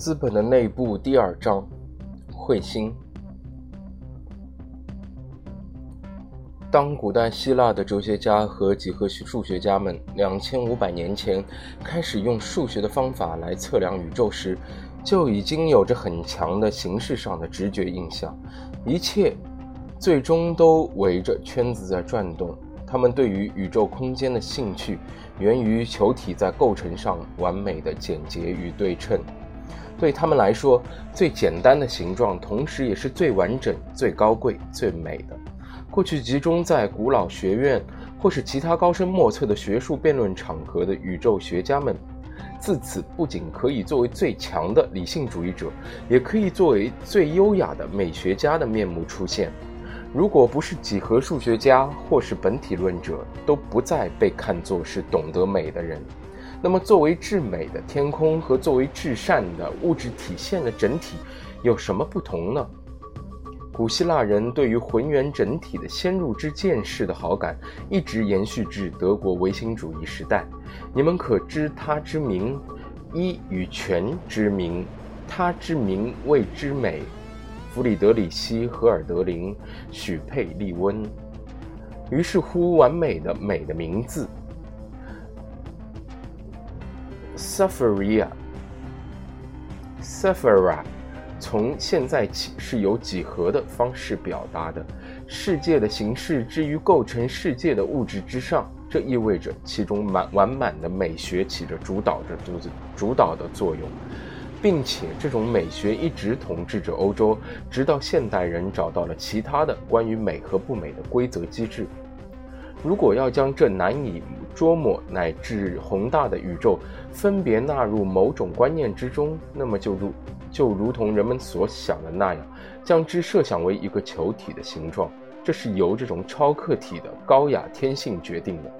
资本的内部第二章，彗星。当古代希腊的哲学家和几何学数学家们两千五百年前开始用数学的方法来测量宇宙时，就已经有着很强的形式上的直觉印象。一切最终都围着圈子在转动。他们对于宇宙空间的兴趣，源于球体在构成上完美的简洁与对称。对他们来说，最简单的形状，同时也是最完整、最高贵、最美的。过去集中在古老学院或是其他高深莫测的学术辩论场合的宇宙学家们，自此不仅可以作为最强的理性主义者，也可以作为最优雅的美学家的面目出现。如果不是几何数学家或是本体论者，都不再被看作是懂得美的人。那么，作为至美的天空和作为至善的物质体现的整体，有什么不同呢？古希腊人对于浑圆整体的先入之见识的好感，一直延续至德国唯心主义时代。你们可知他之名？一与全之名，他之名谓之美。弗里德里希·荷尔德林、许佩利温。于是乎，完美的美的名字，Sapphira，Sapphira。从现在起是由几何的方式表达的。世界的形式置于构成世界的物质之上，这意味着其中满完满的美学起着主导着主主导的作用，并且这种美学一直统治着欧洲，直到现代人找到了其他的关于美和不美的规则机制。如果要将这难以捉摸乃至宏大的宇宙分别纳入某种观念之中，那么就如就如同人们所想的那样，将之设想为一个球体的形状，这是由这种超客体的高雅天性决定的。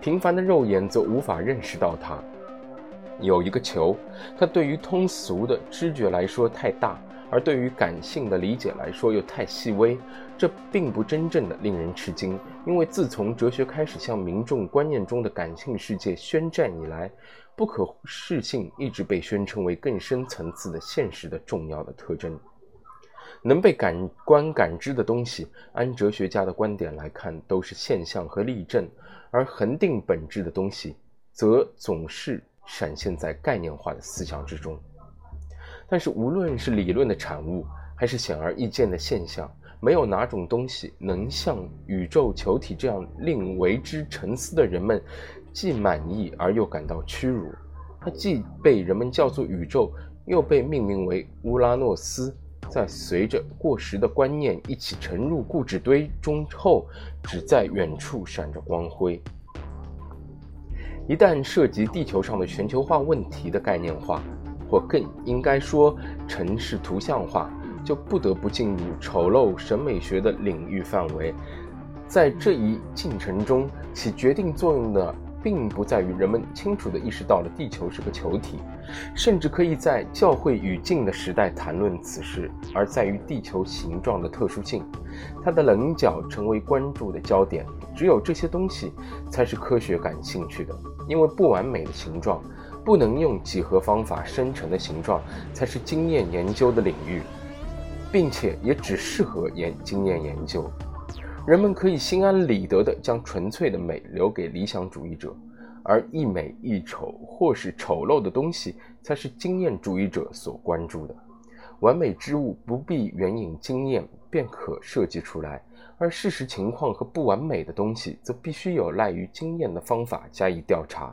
平凡的肉眼则无法认识到它。有一个球，它对于通俗的知觉来说太大。而对于感性的理解来说又太细微，这并不真正的令人吃惊，因为自从哲学开始向民众观念中的感性世界宣战以来，不可视性一直被宣称为更深层次的现实的重要的特征。能被感官感知的东西，按哲学家的观点来看，都是现象和例证；而恒定本质的东西，则总是闪现在概念化的思想之中。但是，无论是理论的产物，还是显而易见的现象，没有哪种东西能像宇宙球体这样令为之沉思的人们既满意而又感到屈辱。它既被人们叫做宇宙，又被命名为乌拉诺斯，在随着过时的观念一起沉入固执堆中后，只在远处闪着光辉。一旦涉及地球上的全球化问题的概念化。或更应该说，城市图像化就不得不进入丑陋审美学的领域范围。在这一进程中，起决定作用的并不在于人们清楚地意识到了地球是个球体，甚至可以在教会语境的时代谈论此事，而在于地球形状的特殊性，它的棱角成为关注的焦点。只有这些东西才是科学感兴趣的，因为不完美的形状。不能用几何方法生成的形状，才是经验研究的领域，并且也只适合研经验研究。人们可以心安理得地将纯粹的美留给理想主义者，而一美一丑或是丑陋的东西，才是经验主义者所关注的。完美之物不必援引经验便可设计出来，而事实情况和不完美的东西，则必须有赖于经验的方法加以调查。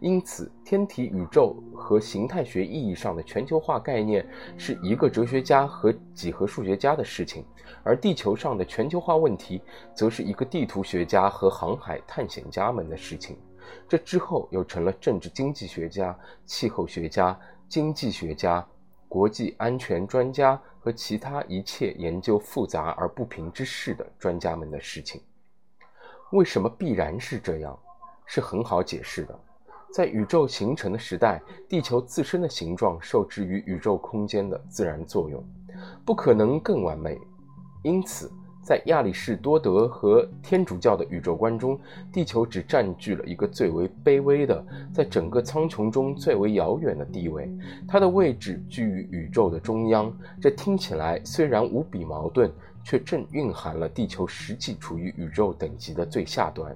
因此，天体、宇宙和形态学意义上的全球化概念是一个哲学家和几何数学家的事情，而地球上的全球化问题则是一个地图学家和航海探险家们的事情。这之后又成了政治经济学家、气候学家、经济学家、国际安全专家和其他一切研究复杂而不平之事的专家们的事情。为什么必然是这样？是很好解释的。在宇宙形成的时代，地球自身的形状受制于宇宙空间的自然作用，不可能更完美。因此，在亚里士多德和天主教的宇宙观中，地球只占据了一个最为卑微的，在整个苍穹中最为遥远的地位。它的位置居于宇宙的中央。这听起来虽然无比矛盾，却正蕴含了地球实际处于宇宙等级的最下端。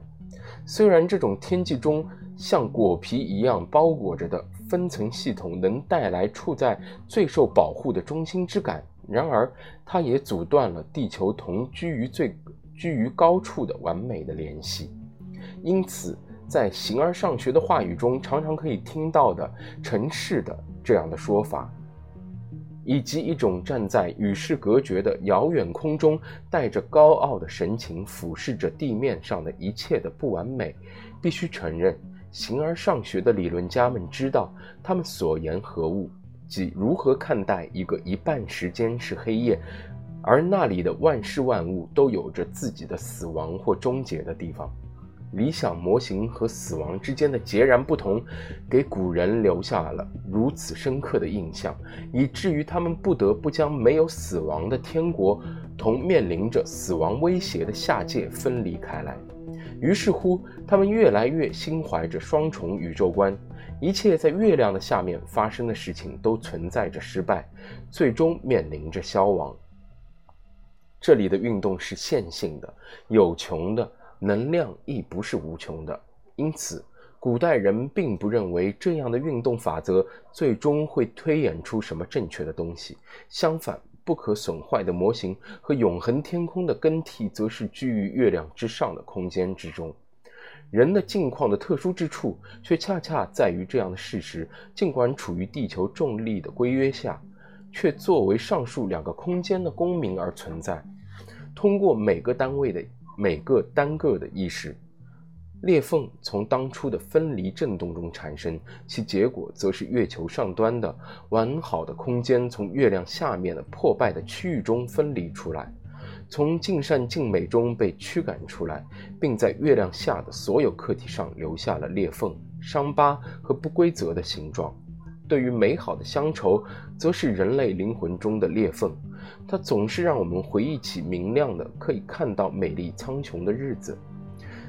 虽然这种天际中像果皮一样包裹着的分层系统能带来处在最受保护的中心之感。然而，它也阻断了地球同居于最居于高处的完美的联系。因此，在形而上学的话语中，常常可以听到的“城市的”这样的说法，以及一种站在与世隔绝的遥远空中，带着高傲的神情俯视着地面上的一切的不完美。必须承认，形而上学的理论家们知道他们所言何物。即如何看待一个一半时间是黑夜，而那里的万事万物都有着自己的死亡或终结的地方。理想模型和死亡之间的截然不同，给古人留下了如此深刻的印象，以至于他们不得不将没有死亡的天国同面临着死亡威胁的下界分离开来。于是乎，他们越来越心怀着双重宇宙观。一切在月亮的下面发生的事情都存在着失败，最终面临着消亡。这里的运动是线性的，有穷的能量亦不是无穷的，因此古代人并不认为这样的运动法则最终会推演出什么正确的东西。相反，不可损坏的模型和永恒天空的更替，则是居于月亮之上的空间之中。人的境况的特殊之处，却恰恰在于这样的事实：尽管处于地球重力的规约下，却作为上述两个空间的公民而存在。通过每个单位的每个单个的意识，裂缝从当初的分离震动中产生，其结果则是月球上端的完好的空间从月亮下面的破败的区域中分离出来。从尽善尽美中被驱赶出来，并在月亮下的所有客体上留下了裂缝、伤疤和不规则的形状。对于美好的乡愁，则是人类灵魂中的裂缝，它总是让我们回忆起明亮的、可以看到美丽苍穹的日子。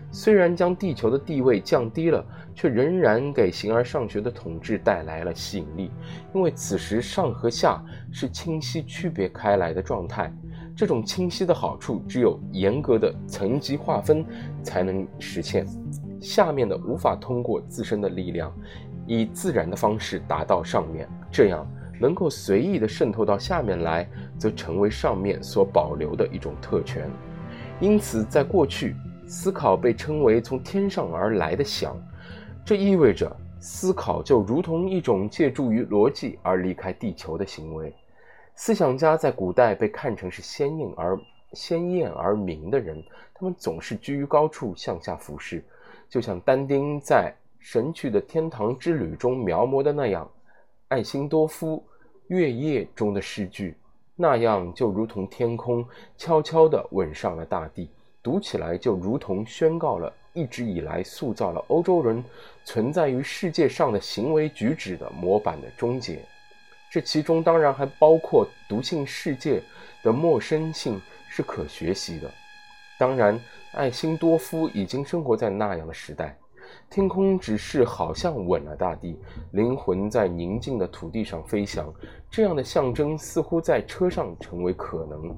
虽然将地球的地位降低了，却仍然给形而上学的统治带来了吸引力，因为此时上和下是清晰区别开来的状态。这种清晰的好处，只有严格的层级划分才能实现。下面的无法通过自身的力量，以自然的方式达到上面，这样能够随意的渗透到下面来，则成为上面所保留的一种特权。因此，在过去，思考被称为从天上而来的想，这意味着思考就如同一种借助于逻辑而离开地球的行为。思想家在古代被看成是鲜艳而鲜艳而明的人，他们总是居于高处向下俯视，就像但丁在《神去的天堂之旅》中描摹的那样，爱辛多夫《月夜》中的诗句那样，就如同天空悄悄地吻上了大地，读起来就如同宣告了一直以来塑造了欧洲人存在于世界上的行为举止的模板的终结。这其中当然还包括读性世界的陌生性是可学习的。当然，爱辛多夫已经生活在那样的时代，天空只是好像吻了大地，灵魂在宁静的土地上飞翔。这样的象征似乎在车上成为可能，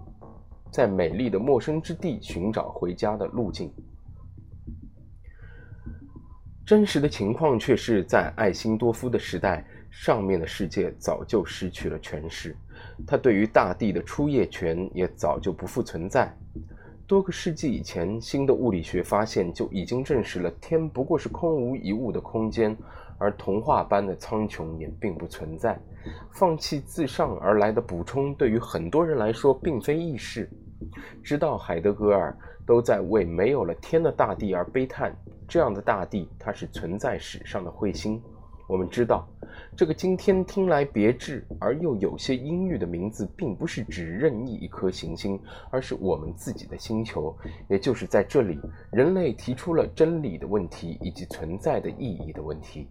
在美丽的陌生之地寻找回家的路径。真实的情况却是在爱辛多夫的时代。上面的世界早就失去了权势，他对于大地的出业权也早就不复存在。多个世纪以前，新的物理学发现就已经证实了天不过是空无一物的空间，而童话般的苍穹也并不存在。放弃自上而来的补充，对于很多人来说并非易事。直到海德格尔都在为没有了天的大地而悲叹。这样的大地，它是存在史上的彗星。我们知道。这个今天听来别致而又有些阴郁的名字，并不是指任意一颗行星，而是我们自己的星球。也就是在这里，人类提出了真理的问题以及存在的意义的问题。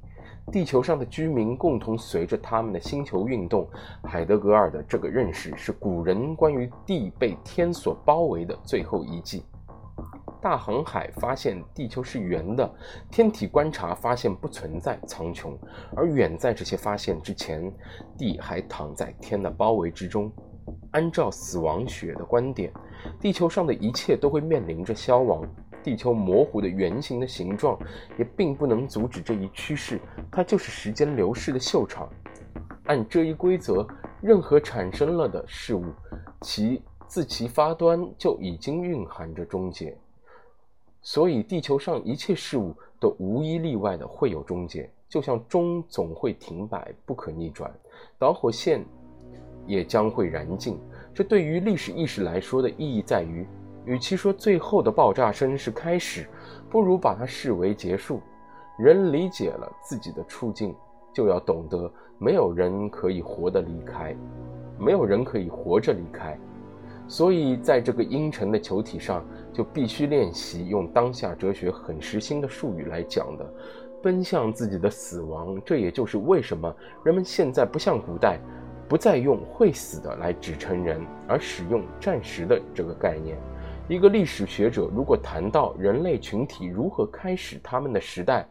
地球上的居民共同随着他们的星球运动。海德格尔的这个认识是古人关于地被天所包围的最后遗迹。大航海发现地球是圆的，天体观察发现不存在苍穹，而远在这些发现之前，地还躺在天的包围之中。按照死亡学的观点，地球上的一切都会面临着消亡。地球模糊的圆形的形状也并不能阻止这一趋势，它就是时间流逝的秀场。按这一规则，任何产生了的事物，其自其发端就已经蕴含着终结。所以，地球上一切事物都无一例外的会有终结，就像钟总会停摆，不可逆转；导火线也将会燃尽。这对于历史意识来说的意义在于，与其说最后的爆炸声是开始，不如把它视为结束。人理解了自己的处境，就要懂得，没有人可以活得离开，没有人可以活着离开。所以，在这个阴沉的球体上，就必须练习用当下哲学很实心的术语来讲的，奔向自己的死亡。这也就是为什么人们现在不像古代，不再用“会死的”来指称人，而使用“暂时的”这个概念。一个历史学者如果谈到人类群体如何开始他们的时代，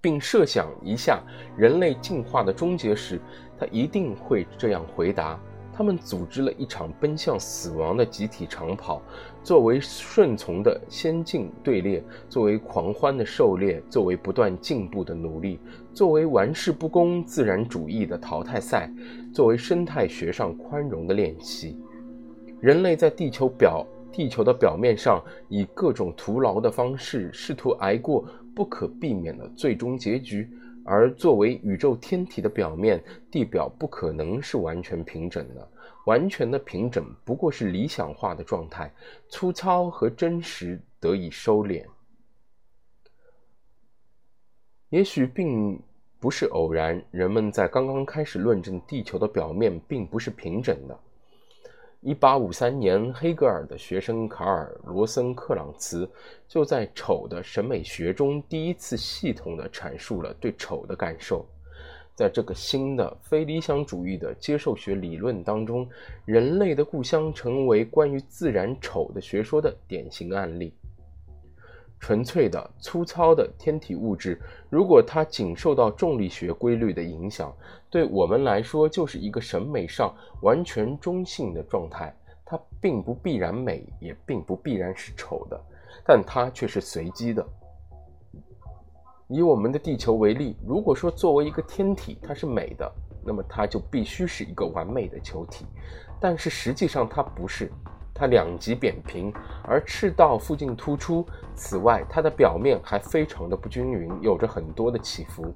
并设想一下人类进化的终结时，他一定会这样回答。他们组织了一场奔向死亡的集体长跑，作为顺从的先进队列，作为狂欢的狩猎，作为不断进步的努力，作为玩世不恭自然主义的淘汰赛，作为生态学上宽容的练习。人类在地球表地球的表面上，以各种徒劳的方式，试图挨过不可避免的最终结局。而作为宇宙天体的表面，地表不可能是完全平整的。完全的平整不过是理想化的状态，粗糙和真实得以收敛。也许并不是偶然，人们在刚刚开始论证地球的表面并不是平整的。一八五三年，黑格尔的学生卡尔·罗森克朗茨就在丑的审美学中第一次系统地阐述了对丑的感受。在这个新的非理想主义的接受学理论当中，人类的故乡成为关于自然丑的学说的典型案例。纯粹的、粗糙的天体物质，如果它仅受到重力学规律的影响，对我们来说就是一个审美上完全中性的状态。它并不必然美，也并不必然是丑的，但它却是随机的。以我们的地球为例，如果说作为一个天体它是美的，那么它就必须是一个完美的球体，但是实际上它不是。它两极扁平，而赤道附近突出。此外，它的表面还非常的不均匀，有着很多的起伏。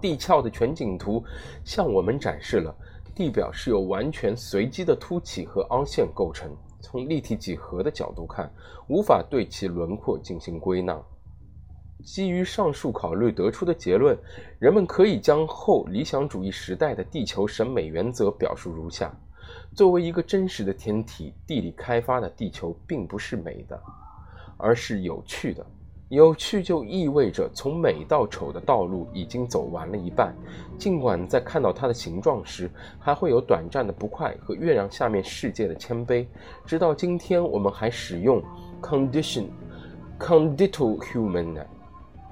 地壳的全景图向我们展示了地表是由完全随机的凸起和凹陷构成。从立体几何的角度看，无法对其轮廓进行归纳。基于上述考虑得出的结论，人们可以将后理想主义时代的地球审美原则表述如下。作为一个真实的天体，地理开发的地球并不是美的，而是有趣的。有趣就意味着从美到丑的道路已经走完了一半。尽管在看到它的形状时，还会有短暂的不快和月亮下面世界的谦卑。直到今天，我们还使用 “condition”、“condital human”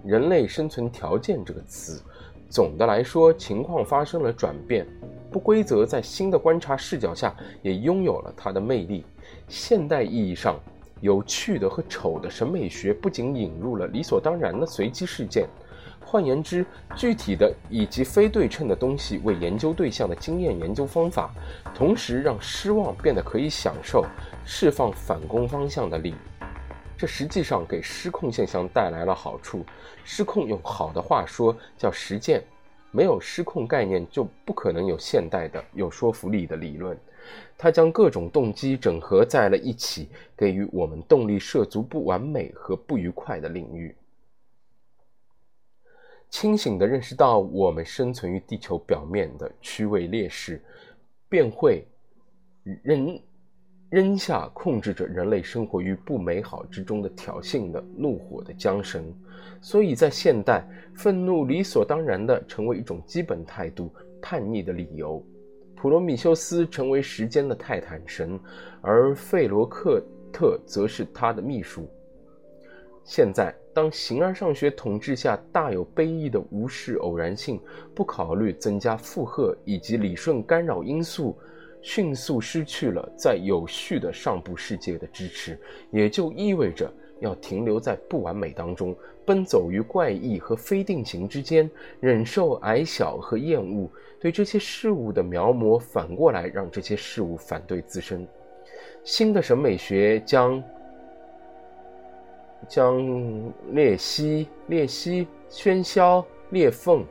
人类生存条件这个词。总的来说，情况发生了转变。不规则在新的观察视角下也拥有了它的魅力。现代意义上，有趣的和丑的审美学不仅引入了理所当然的随机事件，换言之，具体的以及非对称的东西为研究对象的经验研究方法，同时让失望变得可以享受，释放反攻方向的力。这实际上给失控现象带来了好处。失控用好的话说叫实践。没有失控概念，就不可能有现代的有说服力的理论。它将各种动机整合在了一起，给予我们动力涉足不完美和不愉快的领域。清醒地认识到我们生存于地球表面的区位劣势，便会认扔下控制着人类生活于不美好之中的挑衅的怒火的缰绳。所以在现代，愤怒理所当然地成为一种基本态度，叛逆的理由。普罗米修斯成为时间的泰坦神，而费罗克特则是他的秘书。现在，当形而上学统治下大有悲意的无视偶然性、不考虑增加负荷以及理顺干扰因素，迅速失去了在有序的上部世界的支持，也就意味着要停留在不完美当中，奔走于怪异和非定型之间，忍受矮小和厌恶。对这些事物的描摹，反过来让这些事物反对自身。新的审美学将将裂隙、裂隙、喧嚣、裂缝、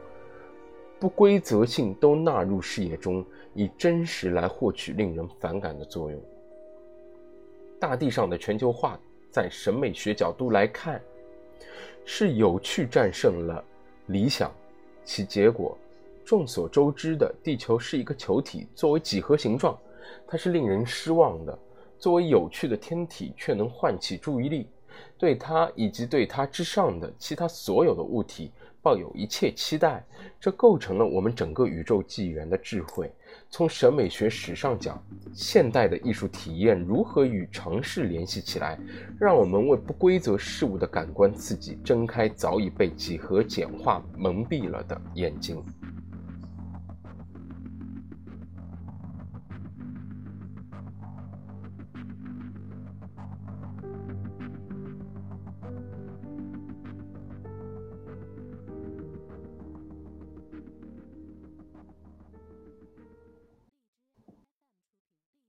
不规则性都纳入视野中，以真实来获取令人反感的作用。大地上的全球化，在审美学角度来看，是有趣战胜了理想，其结果。众所周知的，地球是一个球体，作为几何形状，它是令人失望的；作为有趣的天体，却能唤起注意力，对它以及对它之上的其他所有的物体抱有一切期待。这构成了我们整个宇宙纪元的智慧。从审美学史上讲，现代的艺术体验如何与城市联系起来，让我们为不规则事物的感官刺激睁开早已被几何简化蒙蔽了的眼睛。